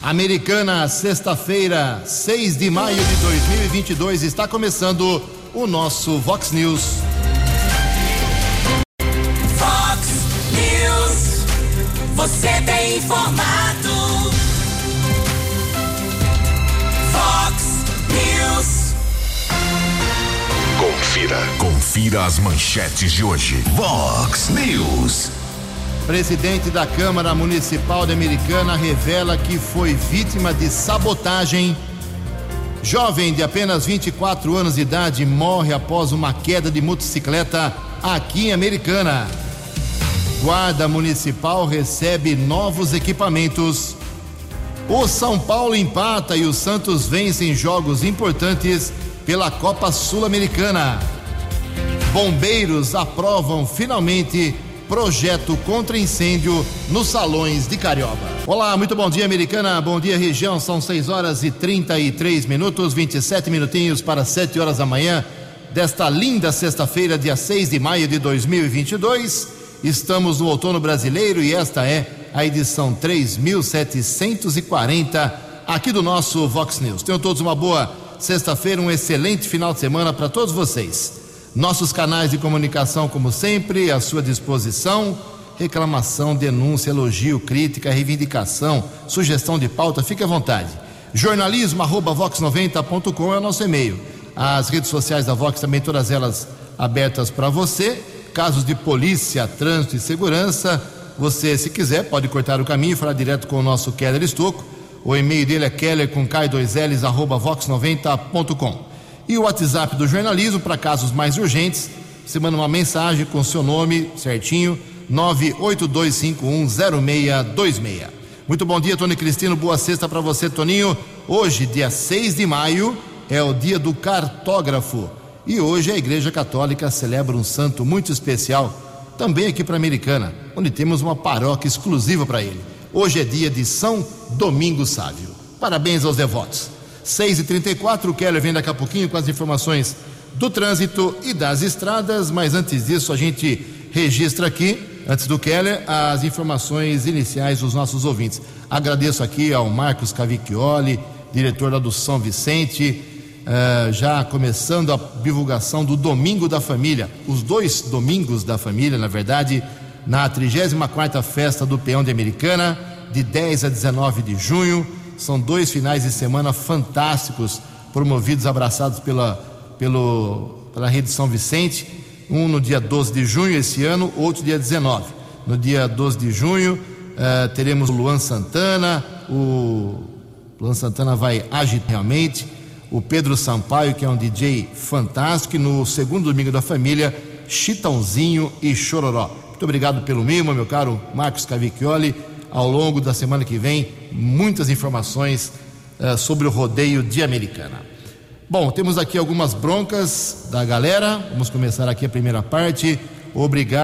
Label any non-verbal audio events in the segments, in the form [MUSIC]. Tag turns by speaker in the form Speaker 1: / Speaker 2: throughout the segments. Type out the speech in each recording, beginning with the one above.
Speaker 1: Americana, sexta-feira, 6 de maio de 2022, está começando o nosso Vox News.
Speaker 2: Vox News, você tem informado. Vox News,
Speaker 3: Confira. Confira as manchetes de hoje. Vox News.
Speaker 1: Presidente da Câmara Municipal de Americana revela que foi vítima de sabotagem. Jovem de apenas 24 anos de idade morre após uma queda de motocicleta aqui em Americana. Guarda Municipal recebe novos equipamentos. O São Paulo empata e o Santos vence em jogos importantes pela Copa Sul-Americana. Bombeiros aprovam finalmente projeto contra incêndio nos salões de Carioba. Olá, muito bom dia, americana. Bom dia, região. São 6 horas e 33 minutos, 27 minutinhos para 7 horas da manhã desta linda sexta-feira, dia 6 de maio de 2022. Estamos no outono brasileiro e esta é a edição 3740 aqui do nosso Vox News. Tenham todos uma boa sexta-feira, um excelente final de semana para todos vocês. Nossos canais de comunicação, como sempre, à sua disposição. Reclamação, denúncia, elogio, crítica, reivindicação, sugestão de pauta, fique à vontade. Jornalismo arroba vox90.com é o nosso e-mail. As redes sociais da Vox também, todas elas abertas para você. Casos de polícia, trânsito e segurança, você, se quiser, pode cortar o caminho e falar direto com o nosso Keller Estocco. O e-mail dele é keller com k2ls arroba vox90.com. E o WhatsApp do jornalismo para casos mais urgentes. Você manda uma mensagem com seu nome certinho, 982510626. Muito bom dia, Tony Cristino. Boa sexta para você, Toninho. Hoje, dia 6 de maio, é o dia do cartógrafo. E hoje a Igreja Católica celebra um santo muito especial, também aqui para Americana, onde temos uma paróquia exclusiva para ele. Hoje é dia de São Domingos Sávio. Parabéns aos devotos. 6 e 34 o Keller vem daqui a pouquinho com as informações do trânsito e das estradas, mas antes disso a gente registra aqui, antes do Keller, as informações iniciais dos nossos ouvintes. Agradeço aqui ao Marcos Cavicchioli, diretor lá do São Vicente, uh, já começando a divulgação do Domingo da Família, os dois domingos da família, na verdade, na 34ª Festa do Peão de Americana, de 10 a 19 de junho, são dois finais de semana fantásticos, promovidos, abraçados pela, pelo, pela Rede São Vicente. Um no dia 12 de junho esse ano, outro dia 19. No dia 12 de junho uh, teremos o Luan Santana, o Luan Santana vai agir realmente, o Pedro Sampaio, que é um DJ fantástico, e no segundo domingo da família, Chitãozinho e Chororó. Muito obrigado pelo mimo, meu caro Marcos Cavicchioli ao longo da semana que vem muitas informações uh, sobre o rodeio de Americana. Bom, temos aqui algumas broncas da galera. Vamos começar aqui a primeira parte. Obrigado.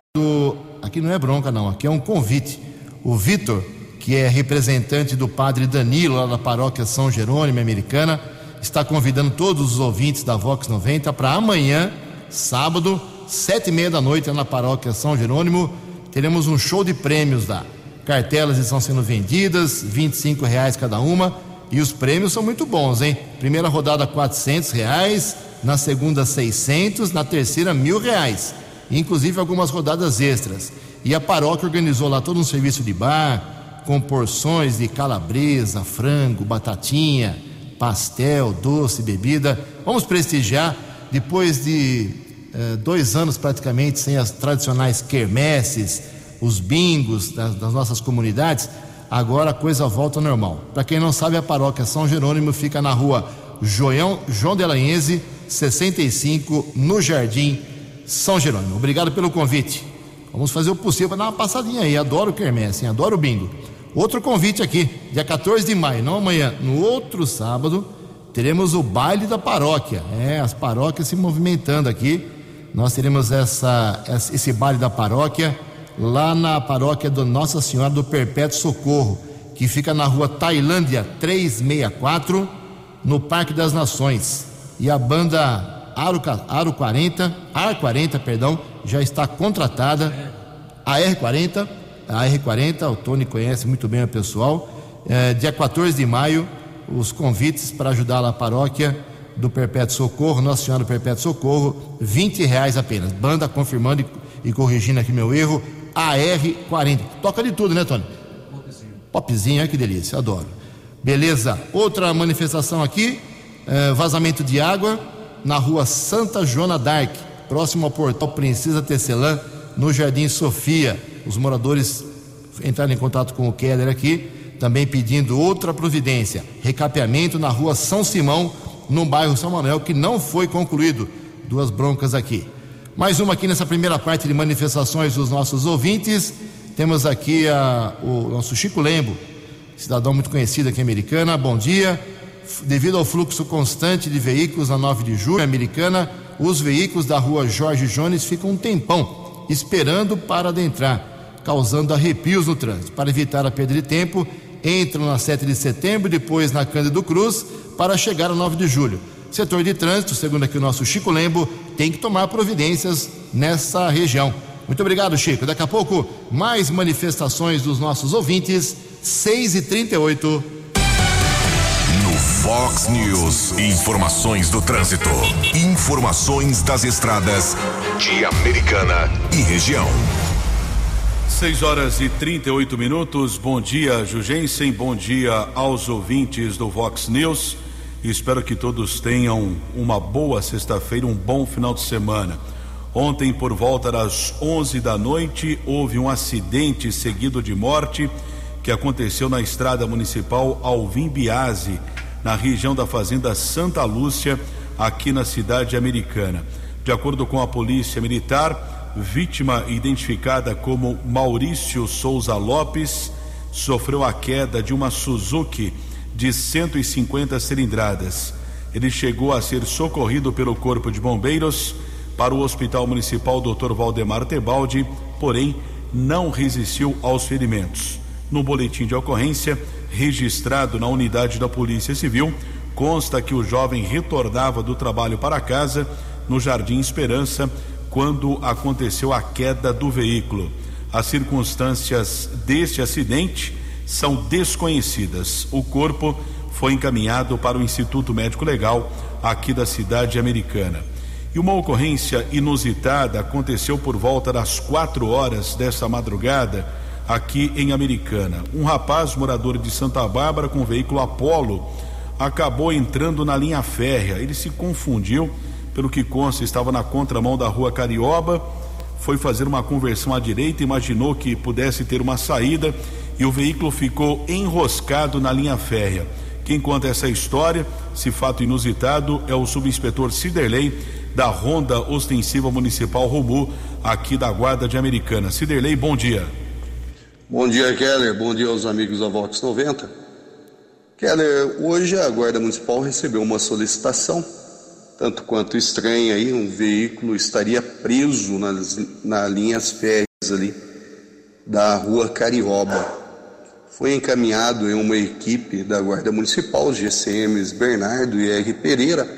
Speaker 1: Aqui não é bronca, não, aqui é um convite. O Vitor, que é representante do padre Danilo, lá da paróquia São Jerônimo Americana, está convidando todos os ouvintes da Vox 90 para amanhã, sábado, sete e meia da noite, na paróquia São Jerônimo, teremos um show de prêmios lá. Cartelas estão sendo vendidas, 25 reais cada uma, e os prêmios são muito bons, hein? Primeira rodada 400 reais, na segunda 600, na terceira mil reais, inclusive algumas rodadas extras. E a paróquia organizou lá todo um serviço de bar, com porções de calabresa, frango, batatinha, pastel, doce, bebida. Vamos prestigiar depois de eh, dois anos praticamente sem as tradicionais quermesses os bingos das, das nossas comunidades, agora a coisa volta ao normal. Para quem não sabe, a paróquia São Jerônimo fica na rua João, João Delanhese, 65, no Jardim São Jerônimo. Obrigado pelo convite. Vamos fazer o possível para dar uma passadinha aí. Adoro quermesse, adoro o bingo. Outro convite aqui, dia 14 de maio, não amanhã, no outro sábado, teremos o baile da paróquia. É, as paróquias se movimentando aqui. Nós teremos essa, esse baile da paróquia lá na paróquia do Nossa Senhora do Perpétuo Socorro, que fica na rua Tailândia 364, no Parque das Nações. E a banda Aro, Aro 40, AR 40, perdão, já está contratada. A R40, a R40, o Tony conhece muito bem o pessoal, É, dia 14 de maio, os convites para ajudar a paróquia do Perpétuo Socorro, Nossa Senhora do Perpétuo Socorro, 20 reais apenas. Banda confirmando e, e corrigindo aqui meu erro, AR40. Toca de tudo, né, Tony? Popzinho. Popzinho, olha que delícia, adoro. Beleza, outra manifestação aqui, é, vazamento de água na rua Santa Joana d'Arc, próximo ao portal Princesa Tecelã, no Jardim Sofia. Os moradores entraram em contato com o Keller aqui, também pedindo outra providência, recapeamento na rua São Simão, no bairro São Manuel, que não foi concluído. Duas broncas aqui. Mais uma aqui nessa primeira parte de manifestações dos nossos ouvintes. Temos aqui a, o nosso Chico Lembo, cidadão muito conhecido aqui Americana. Bom dia. Devido ao fluxo constante de veículos na 9 de julho, Americana, os veículos da rua Jorge Jones ficam um tempão esperando para adentrar, causando arrepios no trânsito. Para evitar a perda de tempo, entram na 7 de setembro, depois na Cândido Cruz, para chegar a 9 de julho. Setor de trânsito, segundo aqui o nosso Chico Lembo, tem que tomar providências nessa região. Muito obrigado, Chico. Daqui a pouco, mais manifestações dos nossos ouvintes, 6 e 38
Speaker 3: No Fox News, informações do trânsito. Informações das estradas de Americana e região.
Speaker 4: 6 horas e 38 minutos. Bom dia, Jugensen. Bom dia aos ouvintes do Vox News. Espero que todos tenham uma boa sexta-feira, um bom final de semana. Ontem, por volta das 11 da noite, houve um acidente seguido de morte que aconteceu na estrada municipal Alvim Biase, na região da fazenda Santa Lúcia, aqui na cidade americana. De acordo com a polícia militar, vítima identificada como Maurício Souza Lopes sofreu a queda de uma Suzuki de 150 cilindradas. Ele chegou a ser socorrido pelo Corpo de Bombeiros para o Hospital Municipal Dr. Valdemar Tebaldi, porém não resistiu aos ferimentos. No boletim de ocorrência, registrado na unidade da Polícia Civil, consta que o jovem retornava do trabalho para casa no Jardim Esperança quando aconteceu a queda do veículo. As circunstâncias deste acidente são desconhecidas. O corpo foi encaminhado para o Instituto Médico Legal aqui da cidade americana. E uma ocorrência inusitada aconteceu por volta das quatro horas desta madrugada aqui em Americana. Um rapaz morador de Santa Bárbara com o veículo Apollo acabou entrando na linha férrea. Ele se confundiu, pelo que consta, estava na contramão da rua Carioba, foi fazer uma conversão à direita, imaginou que pudesse ter uma saída e o veículo ficou enroscado na linha férrea. Quem conta essa história, esse fato inusitado, é o subinspetor Ciderley da Ronda Ostensiva Municipal Romu, aqui da Guarda de Americana. Ciderley, bom dia.
Speaker 5: Bom dia, Keller. Bom dia aos amigos da Vox 90. Keller, hoje a Guarda Municipal recebeu uma solicitação, tanto quanto estranha aí, um veículo estaria preso nas, nas linhas férreas ali da rua Carioba foi encaminhado em uma equipe da Guarda Municipal, os GCMs Bernardo e R. Pereira.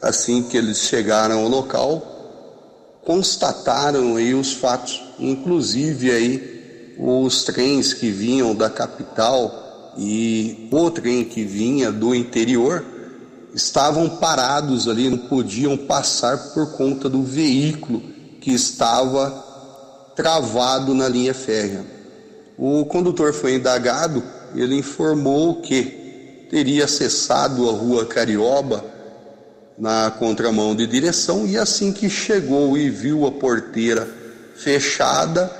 Speaker 5: Assim que eles chegaram ao local, constataram aí os fatos, inclusive aí os trens que vinham da capital e o trem que vinha do interior estavam parados ali, não podiam passar por conta do veículo que estava travado na linha férrea. O condutor foi indagado, ele informou que teria acessado a rua Carioba na contramão de direção e assim que chegou e viu a porteira fechada,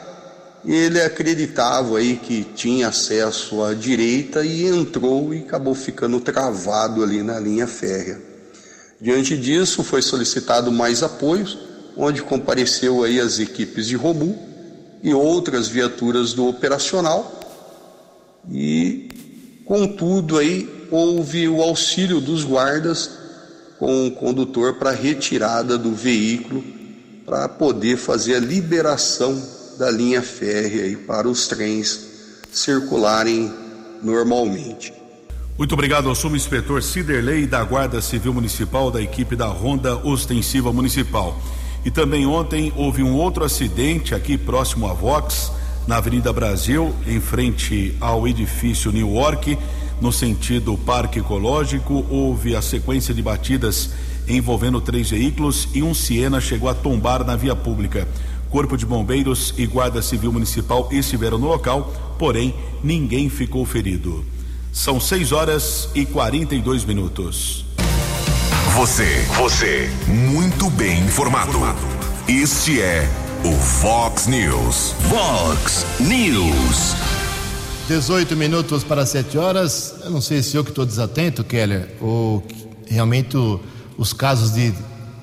Speaker 5: ele acreditava aí que tinha acesso à direita e entrou e acabou ficando travado ali na linha férrea. Diante disso, foi solicitado mais apoios, onde compareceu aí as equipes de Romu, e outras viaturas do operacional. E, contudo, aí houve o auxílio dos guardas com o condutor para retirada do veículo para poder fazer a liberação da linha férrea e para os trens circularem normalmente.
Speaker 4: Muito obrigado ao subinspetor Ciderley da Guarda Civil Municipal da equipe da Ronda Ostensiva Municipal. E também ontem houve um outro acidente aqui próximo a Vox, na Avenida Brasil, em frente ao edifício New York, no sentido Parque Ecológico. Houve a sequência de batidas envolvendo três veículos e um Siena chegou a tombar na via pública. Corpo de Bombeiros e Guarda Civil Municipal estiveram no local, porém ninguém ficou ferido. São 6 horas e 42 minutos.
Speaker 3: Você, você, muito bem informado. Este é o Fox News. Fox News.
Speaker 1: 18 minutos para 7 horas. Eu não sei se eu que estou desatento, Keller, ou realmente o- os casos de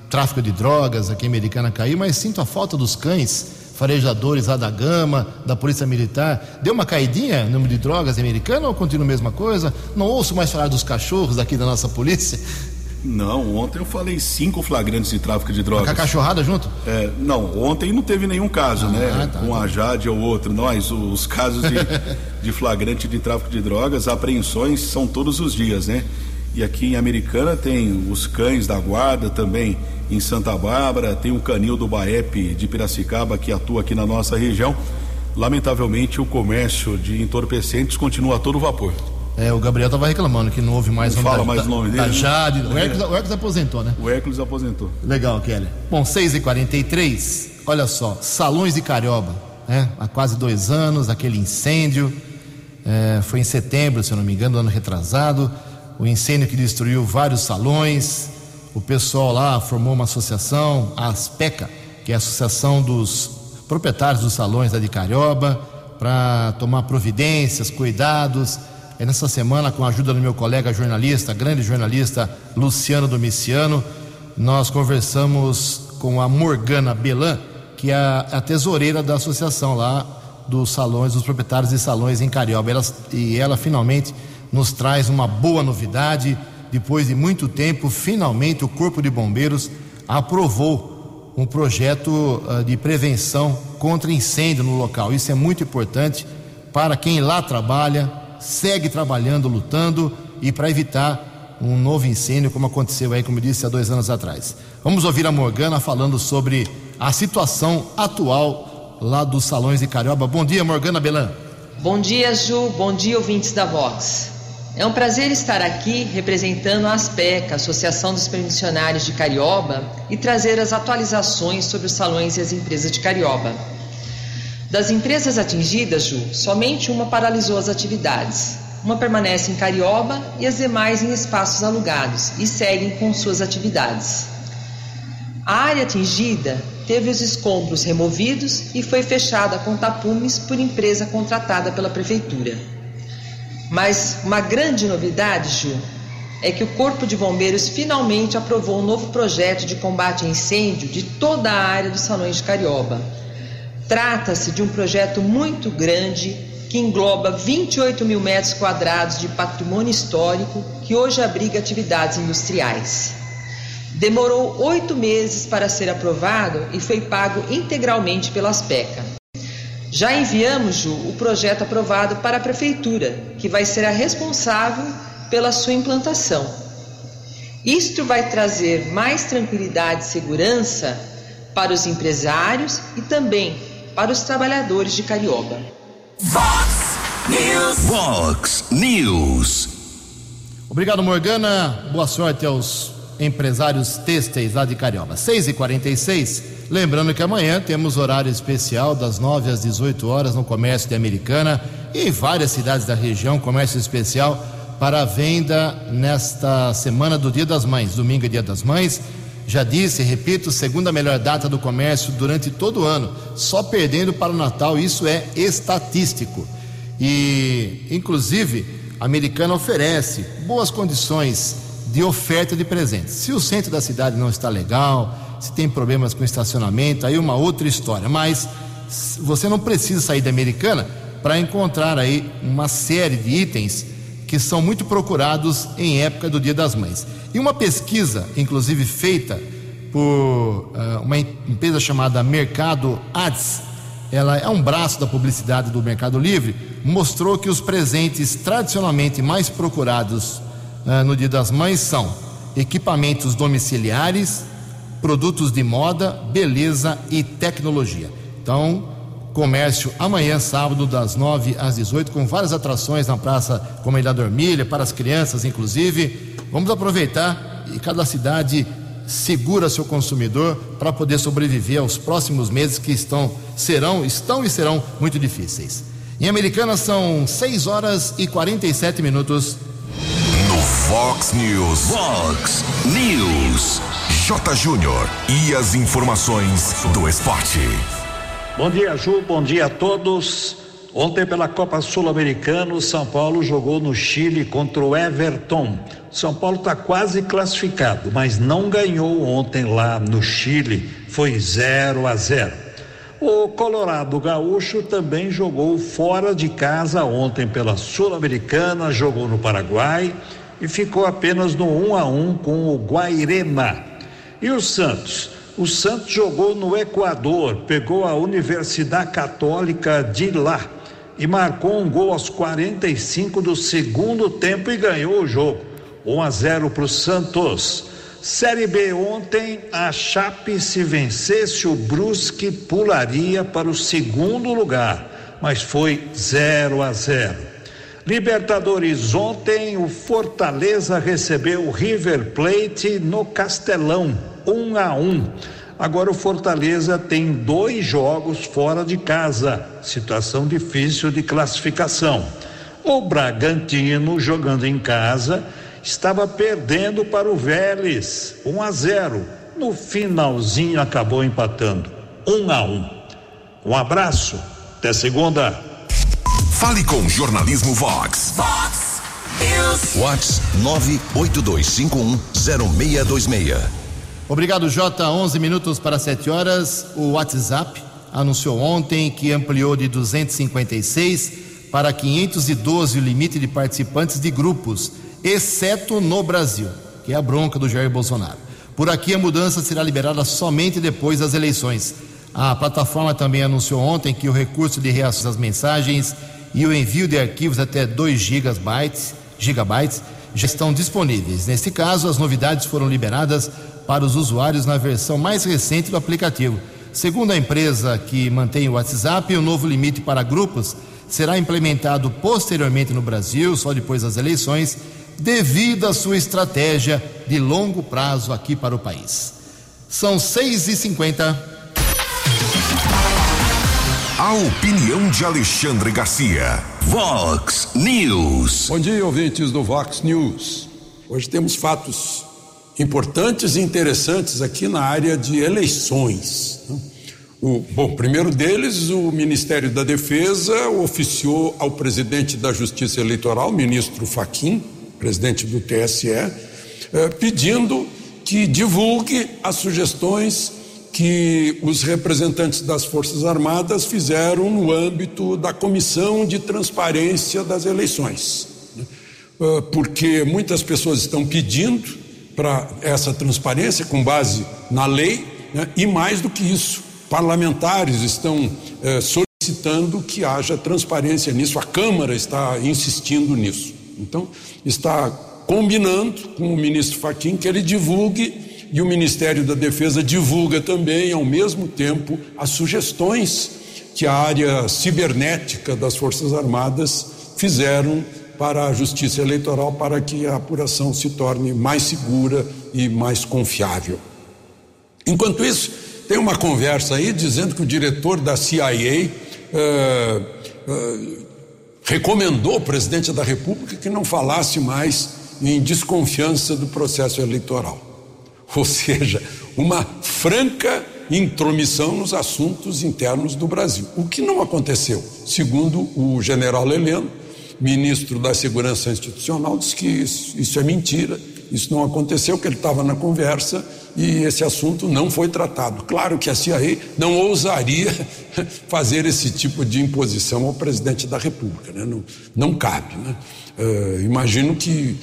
Speaker 1: tráfico de drogas aqui em Americana caiu, mas sinto a falta dos cães farejadores lá da Gama, da Polícia Militar. Deu uma caidinha no número de drogas em Americana ou continua a mesma coisa? Não ouço mais falar dos cachorros aqui da nossa polícia.
Speaker 4: Não, ontem eu falei cinco flagrantes de tráfico de
Speaker 1: Com a
Speaker 4: drogas.
Speaker 1: cachorrada junto?
Speaker 4: É, não, ontem não teve nenhum caso, né?
Speaker 1: tá,
Speaker 4: Com a Jade ou outro. Nós, os casos de, [LAUGHS] de flagrante de tráfico de drogas, apreensões são todos os dias, né? E aqui em Americana tem os cães da guarda também em Santa Bárbara, tem o canil do Baep de Piracicaba que atua aqui na nossa região. Lamentavelmente o comércio de entorpecentes continua a todo vapor.
Speaker 1: É, o Gabriel estava reclamando que não houve mais
Speaker 4: Não
Speaker 1: nome
Speaker 4: fala
Speaker 1: da,
Speaker 4: mais
Speaker 1: da,
Speaker 4: o nome
Speaker 1: da
Speaker 4: dele, né?
Speaker 1: Jade. O Hércules, o Hércules aposentou, né?
Speaker 4: O Hércules aposentou.
Speaker 1: Legal, Kelly. Bom, 6h43, olha só, salões de Carioba, né? Há quase dois anos, aquele incêndio, é, foi em setembro, se eu não me engano, do ano retrasado, o incêndio que destruiu vários salões, o pessoal lá formou uma associação, a ASPECA, que é a Associação dos Proprietários dos Salões lá de Carioba, para tomar providências, cuidados. É nessa semana, com a ajuda do meu colega jornalista, grande jornalista Luciano Domiciano, nós conversamos com a Morgana Belan, que é a, a tesoureira da associação lá dos salões, dos proprietários de salões em Carioba. Ela- e ela finalmente nos traz uma boa novidade. Depois de muito tempo, finalmente o Corpo de Bombeiros aprovou um projeto ah, de prevenção contra incêndio no local. Isso é muito importante para quem lá trabalha, segue trabalhando, lutando e para evitar um novo incêndio, como aconteceu aí, como eu disse, há dois anos atrás. Vamos ouvir a Morgana falando sobre a situação atual lá dos salões de Carioba. Bom dia, Morgana Belan.
Speaker 6: Bom dia, Ju. Bom dia, ouvintes da Vox. É um prazer estar aqui representando a ASPECA, Associação dos Permissionários de Carioba, e trazer as atualizações sobre os salões e as empresas de Carioba. Das empresas atingidas, Ju, somente uma paralisou as atividades. Uma permanece em Carioba e as demais em espaços alugados e seguem com suas atividades. A área atingida teve os escombros removidos e foi fechada com tapumes por empresa contratada pela prefeitura. Mas uma grande novidade, Ju, é que o Corpo de Bombeiros finalmente aprovou um novo projeto de combate a incêndio de toda a área dos salões de Carioba. Trata-se de um projeto muito grande que engloba 28 mil metros quadrados de patrimônio histórico que hoje abriga atividades industriais. Demorou oito meses para ser aprovado e foi pago integralmente pela ASPECA. Já enviamos, Ju, o projeto aprovado para a Prefeitura, que vai ser a responsável pela sua implantação. Isto vai trazer mais tranquilidade e segurança para os empresários e também para os trabalhadores de Carioba.
Speaker 2: Fox News.
Speaker 3: Fox News.
Speaker 1: Obrigado, Morgana. Boa sorte aos empresários têxteis lá de Carioba. 6h46. Lembrando que amanhã temos horário especial das 9 às 18 horas no comércio de Americana e em várias cidades da região, comércio especial para a venda nesta semana do Dia das Mães. Domingo é Dia das Mães. Já disse, repito, segunda melhor data do comércio durante todo o ano, só perdendo para o Natal, isso é estatístico. E, inclusive, a Americana oferece boas condições de oferta de presentes. Se o centro da cidade não está legal, se tem problemas com estacionamento, aí uma outra história. Mas você não precisa sair da Americana para encontrar aí uma série de itens que são muito procurados em época do Dia das Mães. E uma pesquisa, inclusive feita por ah, uma em- empresa chamada Mercado Ads, ela é um braço da publicidade do Mercado Livre, mostrou que os presentes tradicionalmente mais procurados ah, no Dia das Mães são equipamentos domiciliares, produtos de moda, beleza e tecnologia. Então, comércio amanhã, sábado, das 9 às 18, com várias atrações na Praça Comendador Milha, para as crianças, inclusive. Vamos aproveitar e cada cidade segura seu consumidor para poder sobreviver aos próximos meses que estão, serão, estão e serão muito difíceis. Em Americana são 6 horas e 47 minutos.
Speaker 3: No Fox News. Fox News. J. Júnior. E as informações do esporte.
Speaker 7: Bom dia, Ju. Bom dia a todos. Ontem, pela Copa Sul-Americana, São Paulo jogou no Chile contra o Everton. São Paulo está quase classificado, mas não ganhou ontem lá no Chile. Foi 0 a 0. O Colorado Gaúcho também jogou fora de casa ontem pela Sul-Americana, jogou no Paraguai e ficou apenas no 1 a 1 com o Guairema. E o Santos? O Santos jogou no Equador, pegou a Universidade Católica de lá e marcou um gol aos 45 do segundo tempo e ganhou o jogo. 1 a 0 para o Santos. Série B ontem, a Chape se vencesse o Brusque pularia para o segundo lugar, mas foi 0 a 0. Libertadores ontem, o Fortaleza recebeu o River Plate no Castelão, 1 a 1. Agora o Fortaleza tem dois jogos fora de casa, situação difícil de classificação. O Bragantino, jogando em casa, estava perdendo para o Vélez, 1 a 0. No finalzinho acabou empatando, 1 a 1. Um abraço, até segunda.
Speaker 3: Fale com Jornalismo Vox.
Speaker 2: Fox News.
Speaker 3: Vox 982510626.
Speaker 1: Obrigado, Jota. 11 minutos para 7 horas. O WhatsApp anunciou ontem que ampliou de 256 para 512 o limite de participantes de grupos, exceto no Brasil, que é a bronca do Jair Bolsonaro. Por aqui, a mudança será liberada somente depois das eleições. A plataforma também anunciou ontem que o recurso de reação às mensagens e o envio de arquivos até 2 gigabytes, gigabytes já estão disponíveis. Neste caso, as novidades foram liberadas para os usuários na versão mais recente do aplicativo. Segundo a empresa que mantém o WhatsApp, o novo limite para grupos será implementado posteriormente no Brasil, só depois das eleições, devido à sua estratégia de longo prazo aqui para o país. São 6h50.
Speaker 3: A opinião de Alexandre Garcia. Vox News.
Speaker 8: Bom dia, ouvintes do Vox News. Hoje temos fatos importantes e interessantes aqui na área de eleições. Né? O, bom, primeiro deles, o Ministério da Defesa oficiou ao presidente da Justiça Eleitoral, ministro Faquim, presidente do TSE, eh, pedindo que divulgue as sugestões que os representantes das Forças Armadas fizeram no âmbito da Comissão de Transparência das Eleições. Né? Eh, porque muitas pessoas estão pedindo para essa transparência com base na lei, né? e mais do que isso, parlamentares estão eh, solicitando que haja transparência nisso, a Câmara está insistindo nisso. Então, está combinando com o ministro Faquim que ele divulgue e o Ministério da Defesa divulga também, ao mesmo tempo, as sugestões que a área cibernética das Forças Armadas fizeram para a Justiça Eleitoral para que a apuração se torne mais segura e mais confiável. Enquanto isso, tem uma conversa aí dizendo que o diretor da CIA uh, uh, recomendou ao presidente da República que não falasse mais em desconfiança do processo eleitoral. [LAUGHS] Ou seja, uma franca intromissão nos assuntos internos do Brasil, o que não aconteceu, segundo o general Heleno, ministro da Segurança Institucional disse que isso, isso é mentira, isso não aconteceu, que ele estava na conversa e esse assunto não foi tratado. Claro que a CIA não ousaria [LAUGHS] fazer esse tipo de imposição ao presidente da República, né? não, não cabe. Né? Uh, imagino que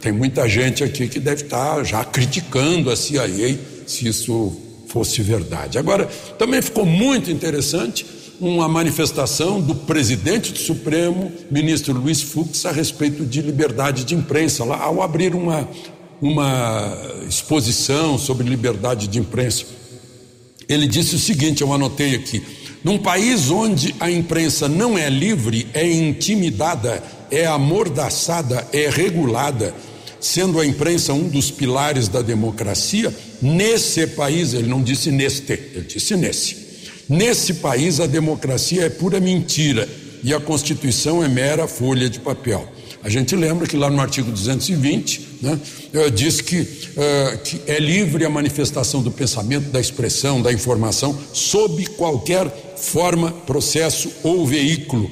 Speaker 8: tem muita gente aqui que deve estar já criticando a CIA se isso fosse verdade. Agora, também ficou muito interessante uma manifestação do presidente do Supremo, ministro Luiz Fux, a respeito de liberdade de imprensa, lá, ao abrir uma, uma exposição sobre liberdade de imprensa. Ele disse o seguinte: eu anotei aqui. Num país onde a imprensa não é livre, é intimidada, é amordaçada, é regulada, sendo a imprensa um dos pilares da democracia, nesse país, ele não disse neste, ele disse nesse. Nesse país a democracia é pura mentira e a Constituição é mera folha de papel. A gente lembra que lá no artigo 220 né, eh, diz que, uh, que é livre a manifestação do pensamento, da expressão, da informação, sob qualquer forma, processo ou veículo.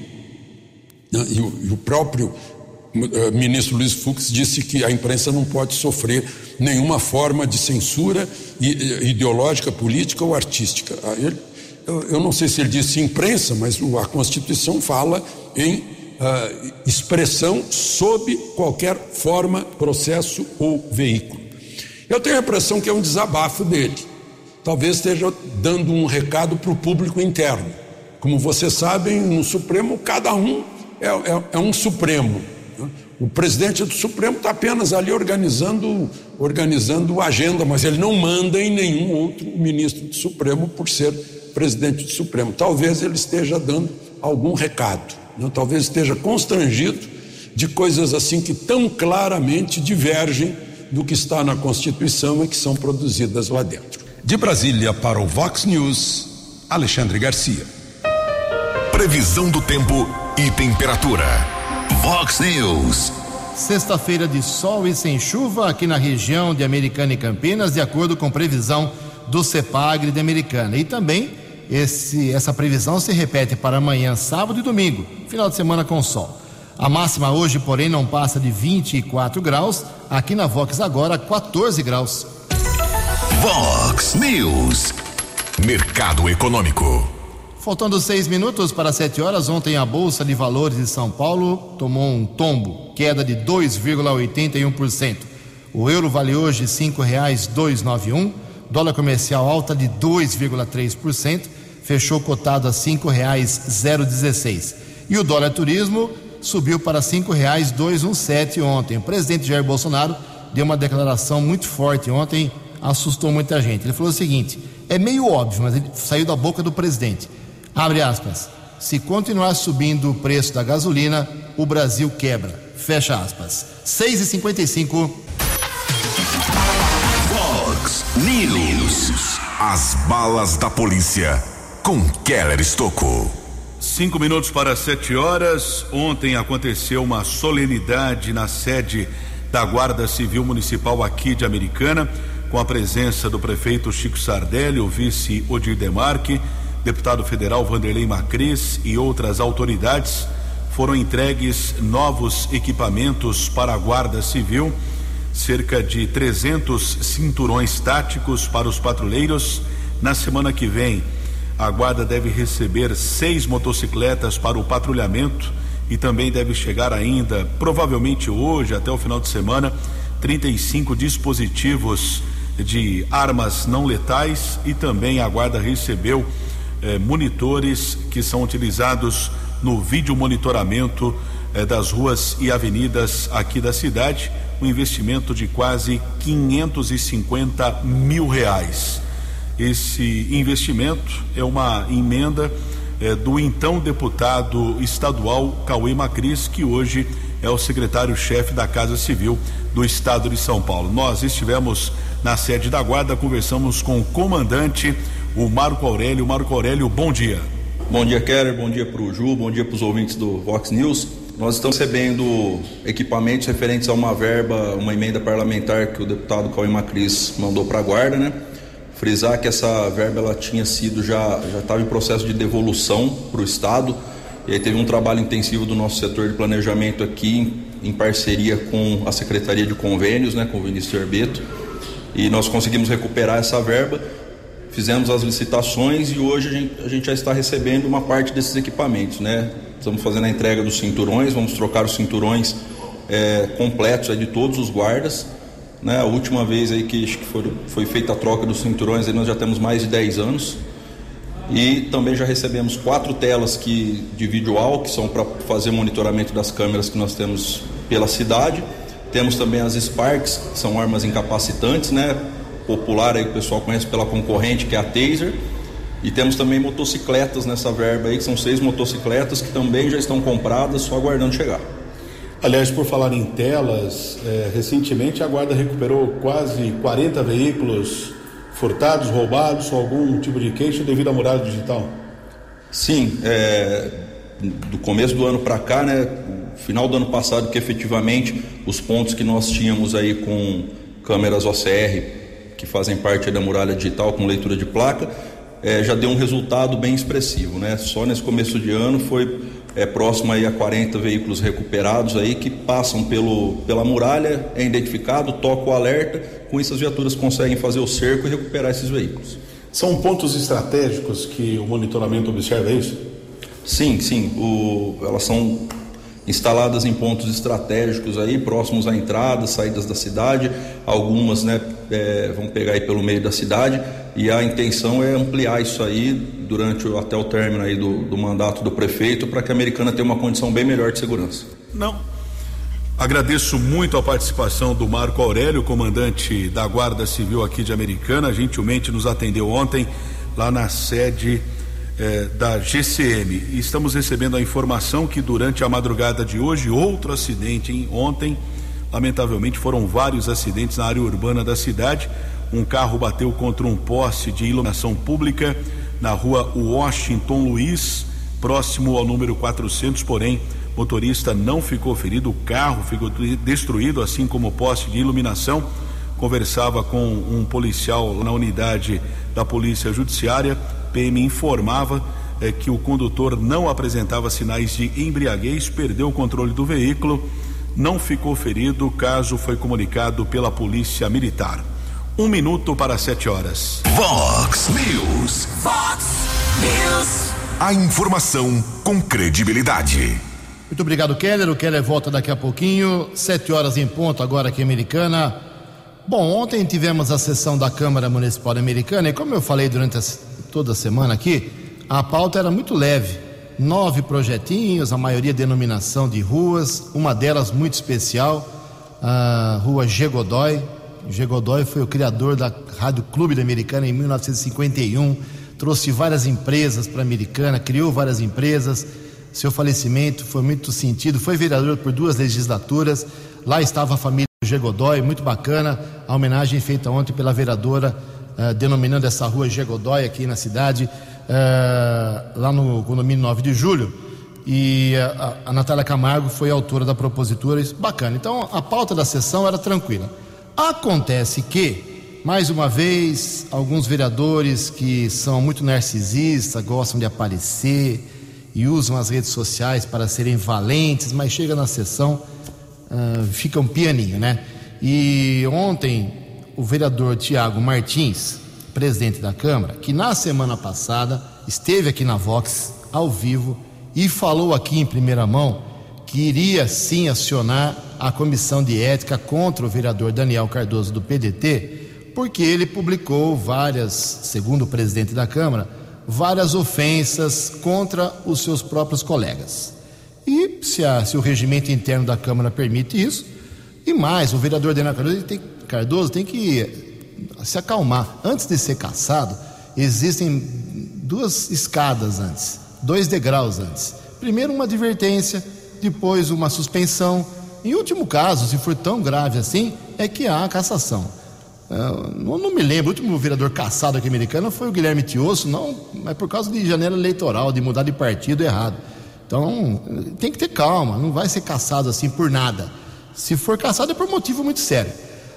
Speaker 8: Né, e, o, e o próprio uh, ministro Luiz Fux disse que a imprensa não pode sofrer nenhuma forma de censura ideológica, política ou artística. Ele, eu, eu não sei se ele disse imprensa, mas a Constituição fala em uh, expressão sob qualquer forma, processo ou veículo. Eu tenho a impressão que é um desabafo dele. Talvez esteja dando um recado para o público interno. Como vocês sabem, no Supremo, cada um é, é, é um Supremo. Né? O presidente do Supremo está apenas ali organizando, organizando agenda, mas ele não manda em nenhum outro ministro do Supremo por ser presidente do Supremo. Talvez ele esteja dando algum recado né? talvez esteja constrangido de coisas assim que tão claramente divergem do que está na Constituição e que são produzidas lá dentro.
Speaker 3: De Brasília para o Vox News, Alexandre Garcia. Previsão do tempo e temperatura. Vox News.
Speaker 1: Sexta-feira de sol e sem chuva aqui na região de Americana e Campinas, de acordo com previsão do CEPAGRE de Americana. E também esse, essa previsão se repete para amanhã, sábado e domingo, final de semana com sol. A máxima hoje, porém, não passa de 24 graus. Aqui na Vox agora, 14 graus.
Speaker 3: Vox News. Mercado Econômico.
Speaker 1: Faltando seis minutos para sete horas, ontem a Bolsa de Valores de São Paulo tomou um tombo, queda de 2,81%. O euro vale hoje R$ 5,291, dólar comercial alta de 2,3% fechou cotado a cinco reais zero dezesseis. E o dólar turismo subiu para cinco reais dois um sete ontem. O presidente Jair Bolsonaro deu uma declaração muito forte ontem, assustou muita gente. Ele falou o seguinte: é meio óbvio, mas ele saiu da boca do presidente. Abre aspas. Se continuar subindo o preço da gasolina, o Brasil quebra. Fecha aspas. 6 e 55
Speaker 3: Fox News. As balas da polícia com Keller Estocou.
Speaker 4: Cinco minutos para sete horas. Ontem aconteceu uma solenidade na sede da Guarda Civil Municipal aqui de Americana, com a presença do prefeito Chico Sardelli, o vice Odir Demarque, deputado federal Vanderlei Macris e outras autoridades. Foram entregues novos equipamentos para a Guarda Civil, cerca de 300 cinturões táticos para os patrulheiros. Na semana que vem, a guarda deve receber seis motocicletas para o patrulhamento e também deve chegar ainda, provavelmente hoje, até o final de semana, 35 dispositivos de armas não letais e também a guarda recebeu eh, monitores que são utilizados no vídeo monitoramento eh, das ruas e avenidas aqui da cidade, um investimento de quase 550 mil reais. Esse investimento é uma emenda é, do então deputado estadual Cauê Macris, que hoje é o secretário-chefe da Casa Civil do Estado de São Paulo. Nós estivemos na sede da Guarda, conversamos com o comandante, o Marco Aurélio. Marco Aurélio, bom dia.
Speaker 9: Bom dia, Keller, bom dia para o Ju, bom dia para os ouvintes do Vox News. Nós estamos recebendo equipamentos referentes a uma verba, uma emenda parlamentar que o deputado Cauê Macris mandou para a Guarda, né? Frisar que essa verba ela tinha sido já já estava em processo de devolução para o estado. E aí teve um trabalho intensivo do nosso setor de planejamento aqui em, em parceria com a secretaria de convênios né com o Vinícius Herbeto. E nós conseguimos recuperar essa verba fizemos as licitações e hoje a gente, a gente já está recebendo uma parte desses equipamentos né. Estamos fazendo a entrega dos cinturões vamos trocar os cinturões é, completos de todos os guardas né? A última vez aí que, que foi, foi feita a troca dos cinturões, aí nós já temos mais de 10 anos. E também já recebemos quatro telas que, de vídeo que são para fazer monitoramento das câmeras que nós temos pela cidade. Temos também as Sparks, que são armas incapacitantes, né? popular aí o pessoal conhece pela concorrente, que é a Taser. E temos também motocicletas nessa verba aí, que são seis motocicletas que também já estão compradas, só aguardando chegar.
Speaker 4: Aliás, por falar em telas, é, recentemente a Guarda recuperou quase 40 veículos furtados, roubados, ou algum tipo de queixa devido à muralha digital.
Speaker 9: Sim, é, do começo do ano para cá, né, final do ano passado, que efetivamente os pontos que nós tínhamos aí com câmeras OCR que fazem parte da muralha digital com leitura de placa, é, já deu um resultado bem expressivo, né? Só nesse começo de ano foi é, próximo aí a 40 veículos recuperados aí que passam pelo, pela muralha, é identificado, toca o alerta, com isso as viaturas conseguem fazer o cerco e recuperar esses veículos.
Speaker 4: São pontos estratégicos que o monitoramento observa é isso?
Speaker 9: Sim, sim. O, elas são instaladas em pontos estratégicos aí, próximos à entrada, saídas da cidade, algumas né, é, vão pegar aí pelo meio da cidade e a intenção é ampliar isso aí durante até o término aí do, do mandato do prefeito para que a Americana tenha uma condição bem melhor de segurança.
Speaker 4: Não. Agradeço muito a participação do Marco Aurélio, comandante da Guarda Civil aqui de Americana, gentilmente nos atendeu ontem lá na sede eh, da GCM. Estamos recebendo a informação que durante a madrugada de hoje, outro acidente em ontem, lamentavelmente foram vários acidentes na área urbana da cidade. Um carro bateu contra um poste de iluminação pública na rua Washington Luiz, próximo ao número 400, porém, motorista não ficou ferido, o carro ficou destruído, assim como o poste de iluminação. Conversava com um policial na unidade da Polícia Judiciária, PM informava eh, que o condutor não apresentava sinais de embriaguez, perdeu o controle do veículo, não ficou ferido, o caso foi comunicado pela Polícia Militar. Um minuto para sete horas.
Speaker 3: Vox News.
Speaker 2: Vox News.
Speaker 3: A informação com credibilidade.
Speaker 1: Muito obrigado, Keller. O Keller volta daqui a pouquinho. Sete horas em ponto, agora aqui em Americana. Bom, ontem tivemos a sessão da Câmara Municipal Americana e, como eu falei durante a, toda a semana aqui, a pauta era muito leve. Nove projetinhos, a maioria denominação de ruas, uma delas muito especial, a Rua G. Godoy, G. Godoy foi o criador da Rádio Clube da Americana em 1951, trouxe várias empresas para a Americana, criou várias empresas. Seu falecimento foi muito sentido, foi vereador por duas legislaturas. Lá estava a família G. Godoy, muito bacana. A homenagem feita ontem pela vereadora, uh, denominando essa rua G. Godoy aqui na cidade, uh, lá no condomínio 9 de julho. E a, a Natália Camargo foi autora da propositura, bacana. Então a pauta da sessão era tranquila. Acontece que, mais uma vez, alguns vereadores que são muito narcisistas, gostam de aparecer e usam as redes sociais para serem valentes, mas chega na sessão, uh, fica um pianinho, né? E ontem, o vereador Tiago Martins, presidente da Câmara, que na semana passada esteve aqui na Vox, ao vivo, e falou aqui em primeira mão que iria sim acionar a comissão de ética contra o vereador Daniel Cardoso do PDT, porque ele publicou várias, segundo o presidente da Câmara, várias ofensas contra os seus próprios colegas. E se, a, se o regimento interno da Câmara permite isso, e mais, o vereador Daniel Cardoso tem, Cardoso tem que se acalmar. Antes de ser caçado, existem duas escadas antes, dois degraus antes. Primeiro, uma advertência depois uma suspensão. Em último caso, se for tão grave assim, é que há a cassação. Uh, não, não, me lembro, o último vereador caçado aqui americano foi o Guilherme Tiosso, não, é por causa de janela eleitoral, de mudar de partido errado. Então, tem que ter calma, não vai ser caçado assim por nada. Se for caçado é por motivo muito sério.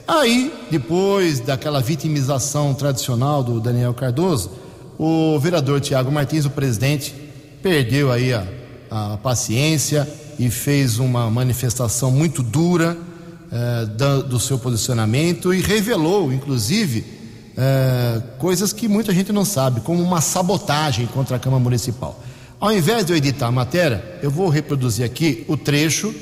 Speaker 1: Aí, depois daquela vitimização tradicional do Daniel Cardoso, o vereador Tiago Martins, o presidente, perdeu aí a, a paciência, e fez uma manifestação muito dura eh, da, do seu posicionamento e revelou, inclusive, eh, coisas que muita gente não sabe, como uma sabotagem contra a Câmara Municipal. Ao invés de eu editar a matéria, eu vou reproduzir aqui o trecho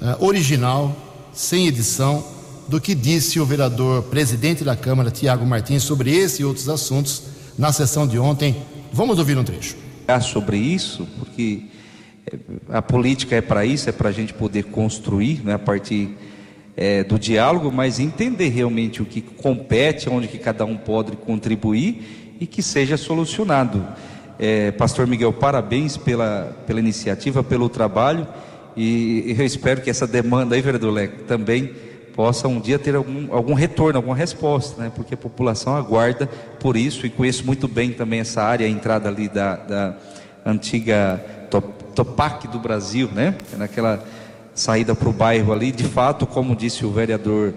Speaker 1: eh, original, sem edição, do que disse o vereador presidente da Câmara, Tiago Martins, sobre esse e outros assuntos na sessão de ontem. Vamos ouvir um trecho.
Speaker 10: Sobre isso, porque a política é para isso, é para a gente poder construir né, a partir é, do diálogo, mas entender realmente o que compete, onde que cada um pode contribuir e que seja solucionado. É, Pastor Miguel, parabéns pela, pela iniciativa, pelo trabalho e, eu espero que essa demanda aí, vereador Leco, também possa um dia ter algum, algum retorno, alguma resposta, né? porque a população aguarda por isso e conheço muito bem também essa área, a entrada ali da, da antiga Topac do Brasil, né? naquela saída para o bairro ali, de fato, como disse o vereador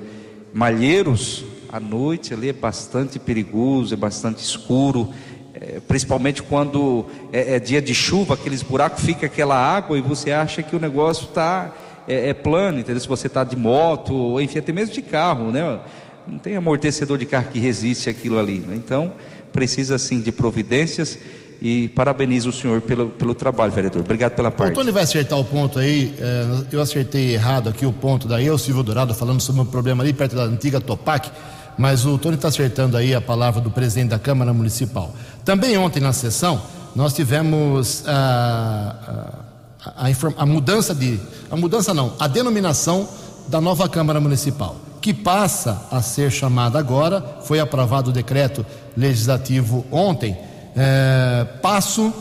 Speaker 10: Malheiros, à noite ali é bastante perigoso, é bastante escuro, é, principalmente quando é, é, dia de chuva, aqueles buracos, fica aquela água e você acha que o negócio está é, é, plano, entendeu? Se você está de moto, enfim, até mesmo de carro, né? Não tem amortecedor de carro que resiste aquilo ali, né? Então, precisa sim de providências e parabenizo o senhor pelo, pelo trabalho, vereador. Obrigado pela parte. O
Speaker 1: Tony vai acertar o ponto aí. É, eu acertei errado aqui o ponto daí. Eu, Silvio Dourado, falando sobre um problema ali perto da antiga Topac, mas o Tony está acertando aí a palavra do presidente da Câmara Municipal. Também ontem na sessão nós tivemos a, a, a, mudança de. A mudança não, a denominação da nova Câmara Municipal que passa a ser chamada agora, foi aprovado o decreto legislativo ontem, é, passo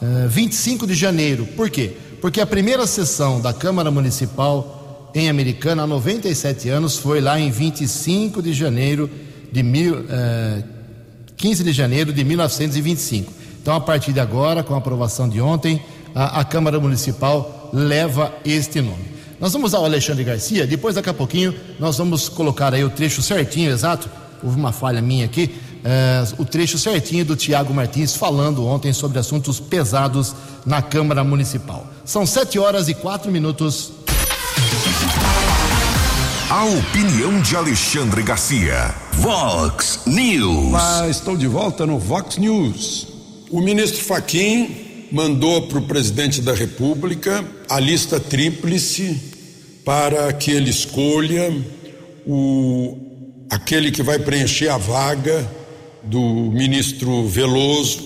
Speaker 1: é, 25 de janeiro. Por quê? Porque a primeira sessão da Câmara Municipal em Americana há 97 anos foi lá em 25 de janeiro de mil, é, 15 de janeiro de 1925. Então, a partir de agora, com a aprovação de ontem, a, a Câmara Municipal leva este nome. Nós vamos ao Alexandre Garcia, depois daqui a pouquinho nós vamos colocar aí o trecho certinho, exato. Houve uma falha minha aqui, é, o trecho certinho do Tiago Martins falando ontem sobre assuntos pesados na Câmara Municipal. São sete horas e quatro minutos.
Speaker 3: A opinião de Alexandre Garcia. Vox News.
Speaker 8: Mas estou de volta no Vox News. O ministro Faquim mandou para o presidente da República a lista tríplice para que ele escolha o, aquele que vai preencher a vaga do ministro Veloso,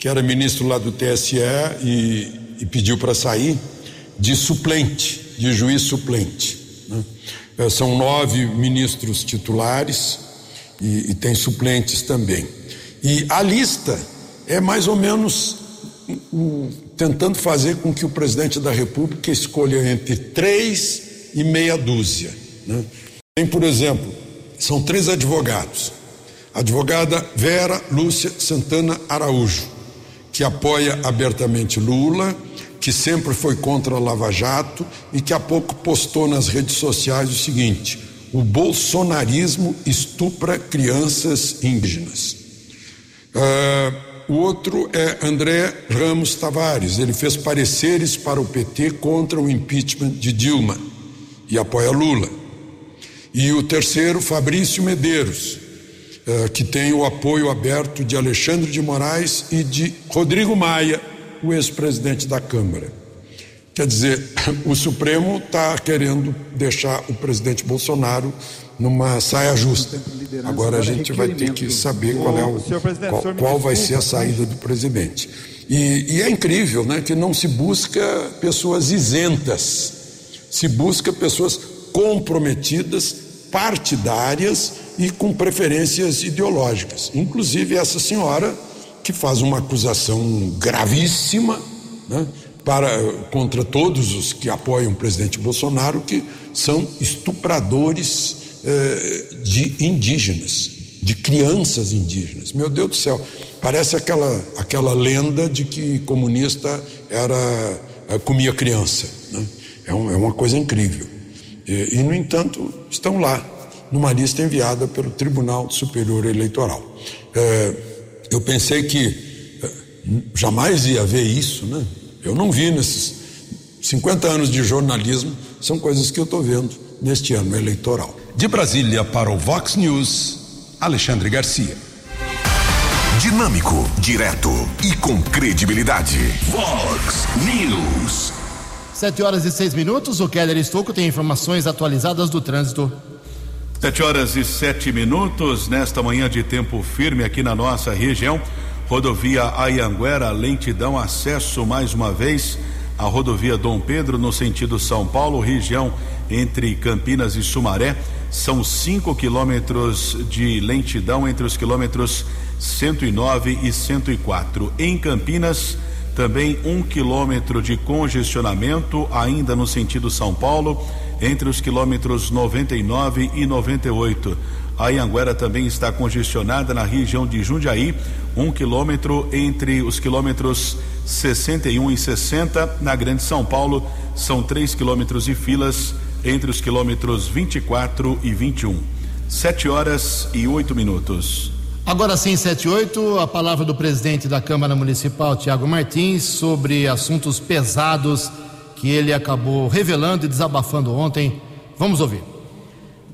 Speaker 8: que era ministro lá do TSE e, e pediu para sair, de suplente, de juiz suplente. Né? É, são nove ministros titulares e, e tem suplentes também. E a lista é mais ou menos tentando fazer com que o presidente da República escolha entre três e meia dúzia. Né? Tem, por exemplo, são três advogados advogada Vera Lúcia Santana Araújo, que apoia abertamente Lula, que sempre foi contra a Lava Jato e que há pouco postou nas redes sociais o seguinte: o bolsonarismo estupra crianças indígenas. Uh, o outro é André Ramos Tavares, ele fez pareceres para o PT contra o impeachment de Dilma e apoia Lula. E o terceiro, Fabrício Medeiros, eh, que tem o apoio aberto de Alexandre de Moraes e de Rodrigo Maia, o ex-presidente da Câmara. Quer dizer, [COUGHS] o Supremo está querendo deixar o presidente Bolsonaro numa saia justa. Agora a gente vai ter que saber qual, é o, qual, qual vai ser a saída do presidente. E, e é incrível né, que não se busca pessoas isentas, se busca pessoas comprometidas, partidárias e com preferências ideológicas. Inclusive essa senhora que faz uma acusação gravíssima né, para, contra todos os que apoiam o presidente Bolsonaro, que são estupradores de indígenas, de crianças indígenas. Meu Deus do céu, parece aquela, aquela lenda de que comunista era eh, comia criança. Né? É, um, é uma coisa incrível. E, e, no entanto, estão lá numa lista enviada pelo Tribunal Superior Eleitoral. É, eu pensei que jamais ia ver isso, né? Eu não vi nesses 50 anos de jornalismo, são coisas que eu estou vendo neste ano eleitoral.
Speaker 3: De Brasília para o Vox News, Alexandre Garcia. Dinâmico, direto e com credibilidade. Vox News.
Speaker 1: Sete horas e seis minutos. O Keller Estouco tem informações atualizadas do trânsito.
Speaker 4: Sete horas e sete minutos, nesta manhã de tempo firme aqui na nossa região. Rodovia Ayanguera, lentidão, acesso mais uma vez à rodovia Dom Pedro no sentido São Paulo, região entre Campinas e Sumaré. São 5 quilômetros de lentidão entre os quilômetros 109 e 104. Em Campinas, também um quilômetro de congestionamento, ainda no sentido São Paulo, entre os quilômetros 99 e 98. A Ianguera também está congestionada na região de Jundiaí, um quilômetro entre os quilômetros 61 e 60. Na Grande São Paulo, são três quilômetros de filas entre os quilômetros 24 e 21. Sete horas e oito minutos.
Speaker 1: Agora sim, 78, a palavra do presidente da Câmara Municipal, Tiago Martins, sobre assuntos pesados que ele acabou revelando e desabafando ontem. Vamos ouvir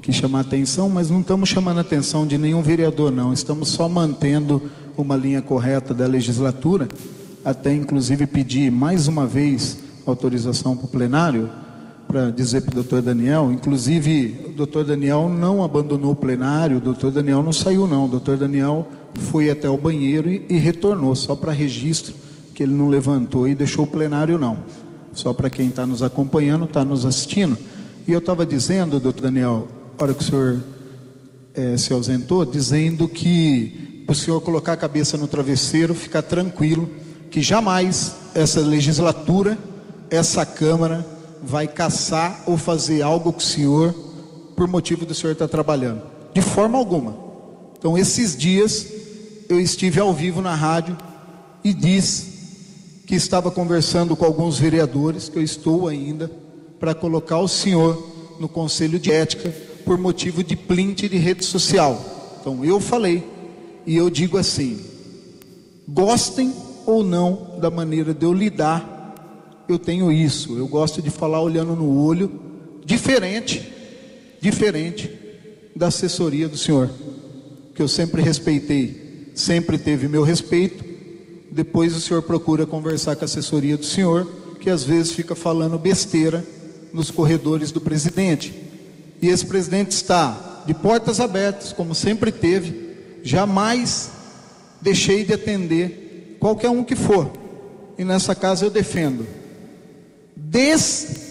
Speaker 11: que chamar atenção, mas não estamos chamando a atenção de nenhum vereador, não. Estamos só mantendo uma linha correta da legislatura, até inclusive pedir mais uma vez autorização para o plenário, para dizer para o doutor Daniel, inclusive o doutor Daniel não abandonou o plenário, o doutor Daniel não saiu não, o doutor Daniel foi até o banheiro e, e retornou, só para registro, que ele não levantou e deixou o plenário não. Só para quem está nos acompanhando, está nos assistindo. E eu estava dizendo, doutor Daniel, hora que o senhor é, se ausentou, dizendo que o senhor colocar a cabeça no travesseiro, ficar tranquilo, que jamais essa legislatura, essa Câmara, vai caçar ou fazer algo com o senhor por motivo do senhor estar trabalhando. De forma alguma. Então, esses dias, eu estive ao vivo na rádio e disse que estava conversando com alguns vereadores, que eu estou ainda, para colocar o senhor no Conselho de Ética por motivo de plint de rede social. Então eu falei e eu digo assim: gostem ou não da maneira de eu lidar, eu tenho isso. Eu gosto de falar olhando no olho, diferente, diferente da assessoria do senhor, que eu sempre respeitei, sempre teve meu respeito. Depois o senhor procura conversar com a assessoria do senhor, que às vezes fica falando besteira nos corredores do presidente. E esse presidente está de portas abertas, como sempre teve. Jamais deixei de atender qualquer um que for. E nessa casa eu defendo. Desde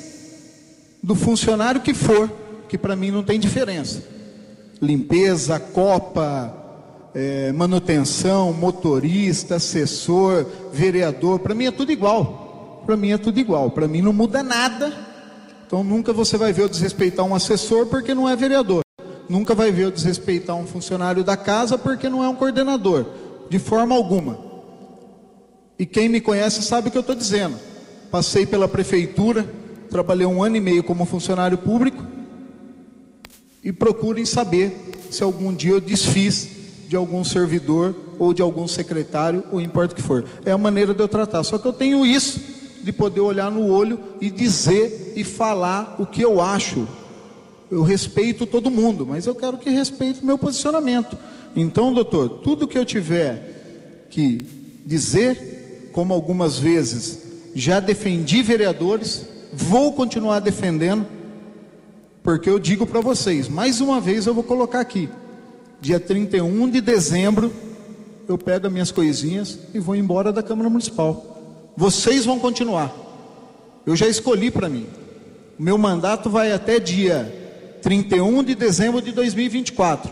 Speaker 11: do funcionário que for, que para mim não tem diferença. Limpeza, copa, é, manutenção, motorista, assessor, vereador, para mim é tudo igual. Para mim é tudo igual. Para mim não muda nada então nunca você vai ver eu desrespeitar um assessor porque não é vereador. Nunca vai ver eu desrespeitar um funcionário da casa porque não é um coordenador, de forma alguma. E quem me conhece sabe o que eu estou dizendo. Passei pela prefeitura, trabalhei um ano e meio como funcionário público e procurem saber se algum dia eu desfiz de algum servidor ou de algum secretário, ou importa o que for. É a maneira de eu tratar. Só que eu tenho isso de poder olhar no olho e dizer e falar o que eu acho. Eu respeito todo mundo, mas eu quero que respeite o meu posicionamento. Então, doutor, tudo que eu tiver que dizer, como algumas vezes já defendi vereadores, vou continuar defendendo, porque eu digo para vocês, mais uma vez eu vou colocar aqui, dia 31 de dezembro, eu pego as minhas coisinhas e vou embora da Câmara Municipal. Vocês vão continuar. Eu já escolhi para mim. O meu mandato vai até dia 31 de dezembro de 2024.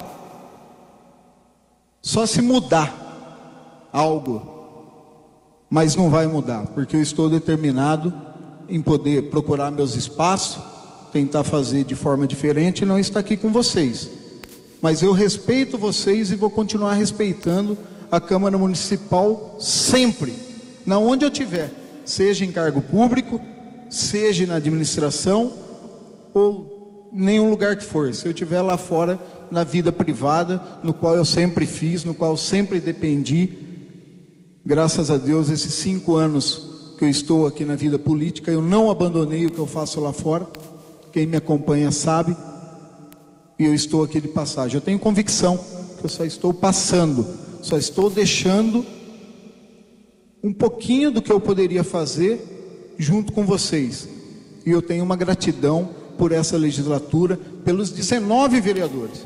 Speaker 11: Só se mudar algo, mas não vai mudar, porque eu estou determinado em poder procurar meus espaços, tentar fazer de forma diferente e não estar aqui com vocês. Mas eu respeito vocês e vou continuar respeitando a Câmara Municipal sempre na onde eu tiver, seja em cargo público, seja na administração ou nenhum lugar que for. Se eu estiver lá fora na vida privada, no qual eu sempre fiz, no qual sempre dependi, graças a Deus, esses cinco anos que eu estou aqui na vida política, eu não abandonei o que eu faço lá fora. Quem me acompanha sabe. E eu estou aqui de passagem. Eu tenho convicção que eu só estou passando, só estou deixando um pouquinho do que eu poderia fazer junto com vocês. E eu tenho uma gratidão por essa legislatura, pelos 19 vereadores.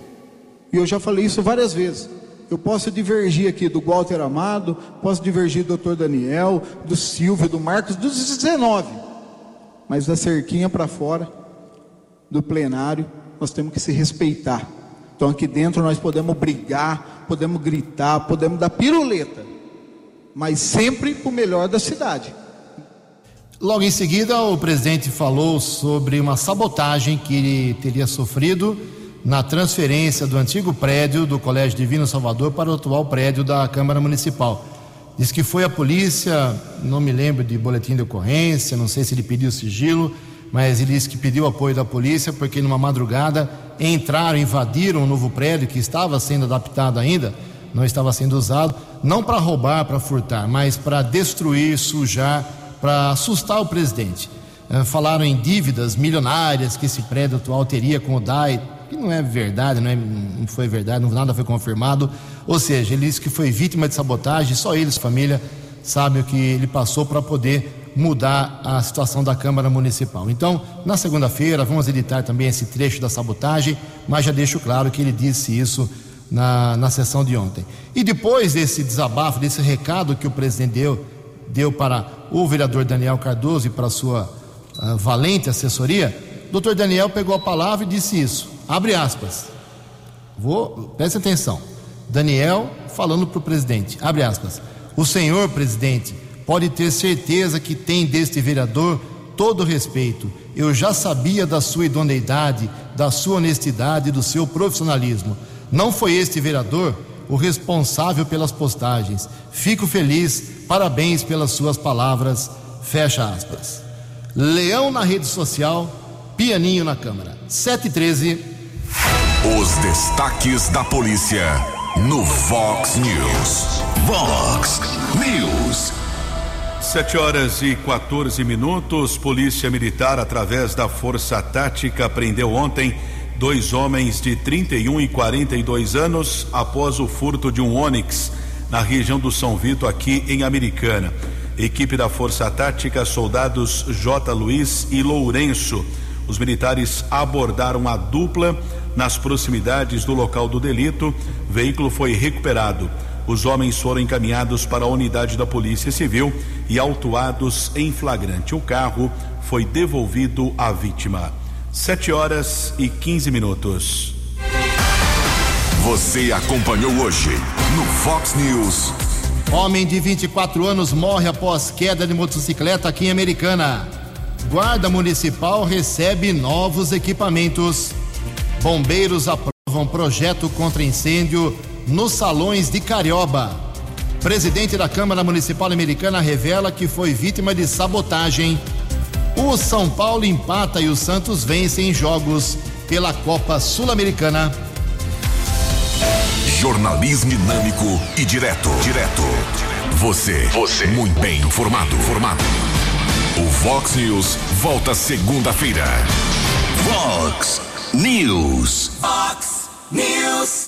Speaker 11: E eu já falei isso várias vezes. Eu posso divergir aqui do Walter Amado, posso divergir do Dr. Daniel, do Silvio, do Marcos, dos 19. Mas da cerquinha para fora, do plenário, nós temos que se respeitar. Então aqui dentro nós podemos brigar, podemos gritar, podemos dar piruleta, mas sempre para o melhor da cidade.
Speaker 1: Logo em seguida, o presidente falou sobre uma sabotagem que ele teria sofrido na transferência do antigo prédio do Colégio Divino Salvador para o atual prédio da Câmara Municipal. Diz que foi a polícia, não me lembro de boletim de ocorrência, não sei se ele pediu sigilo, mas ele disse que pediu apoio da polícia porque numa madrugada entraram, invadiram o novo prédio que estava sendo adaptado ainda, não estava sendo usado, não para roubar, para furtar, mas para destruir, sujar, para assustar o presidente. Eh, falaram em dívidas milionárias que esse prédio atual teria com o DAI, que não é verdade, não, é, não foi verdade, nada foi confirmado. Ou seja, ele disse que foi vítima de sabotagem, só ele, sua família, sabem o que ele passou para poder mudar a situação da Câmara Municipal. Então, na segunda-feira, vamos editar também esse trecho da sabotagem, mas já deixo claro que ele disse isso na, na sessão de ontem. E depois desse desabafo, desse recado que o presidente deu, deu para o vereador Daniel Cardoso e para a sua uh, valente assessoria, o doutor Daniel pegou a palavra e disse isso. Abre aspas. Vou, preste atenção. Daniel falando para o presidente, abre aspas. O senhor presidente pode ter certeza que tem deste vereador todo respeito. Eu já sabia da sua idoneidade, da sua honestidade, do seu profissionalismo. Não foi este vereador o responsável pelas postagens. Fico feliz, parabéns pelas suas palavras. Fecha aspas. Leão na rede social, pianinho na Câmara. 713.
Speaker 3: Os destaques da polícia no Vox News. Vox News.
Speaker 4: 7 horas e 14 minutos. Polícia Militar, através da Força Tática, prendeu ontem dois homens de 31 e 42 anos após o furto de um Onix na região do São Vito, aqui em Americana. Equipe da Força Tática, soldados J. Luiz e Lourenço. Os militares abordaram a dupla nas proximidades do local do delito. O veículo foi recuperado. Os homens foram encaminhados para a unidade da Polícia Civil e autuados em flagrante. O carro foi devolvido à vítima. Sete horas e 15 minutos.
Speaker 3: Você acompanhou hoje no Fox News.
Speaker 1: Homem de 24 anos morre após queda de motocicleta aqui em Americana. Guarda Municipal recebe novos equipamentos. Bombeiros aprovam projeto contra incêndio nos salões de Carioba. Presidente da Câmara Municipal Americana revela que foi vítima de sabotagem. O São Paulo empata e o Santos vence em jogos pela Copa Sul-Americana.
Speaker 3: Jornalismo dinâmico e direto. Direto. Você. Você. Muito bem informado. Formado. O Vox News volta segunda-feira. Vox News.
Speaker 2: Fox News.